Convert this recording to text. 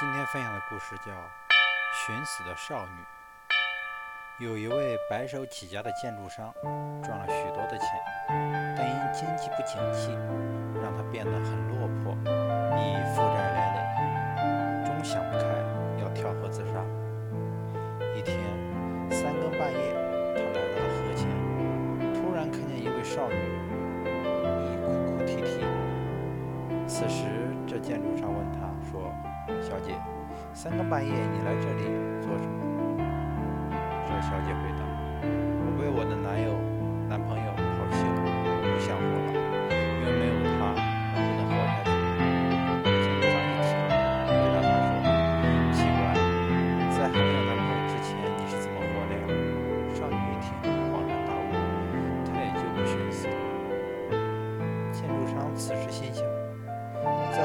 今天分享的故事叫《寻死的少女》。有一位白手起家的建筑商，赚了许多的钱，但因经济不景气，让他变得很落魄，已负债累累，终想不开要跳河自杀。一天三更半夜，他来到了河前，突然看见一位少女，已哭哭啼啼。此时，建筑商问他说：“小姐，三更半夜你来这里做什么？”这小姐回答：“我为我的男友、男朋友抛弃了，不想活了，因为没有他，我不能活下去。”建筑商一听，回答他说：“奇怪，在还没有男朋友之前，你是怎么活的呀？”少女一听，恍然大悟，她也就不寻思了。建筑商此时心想。在。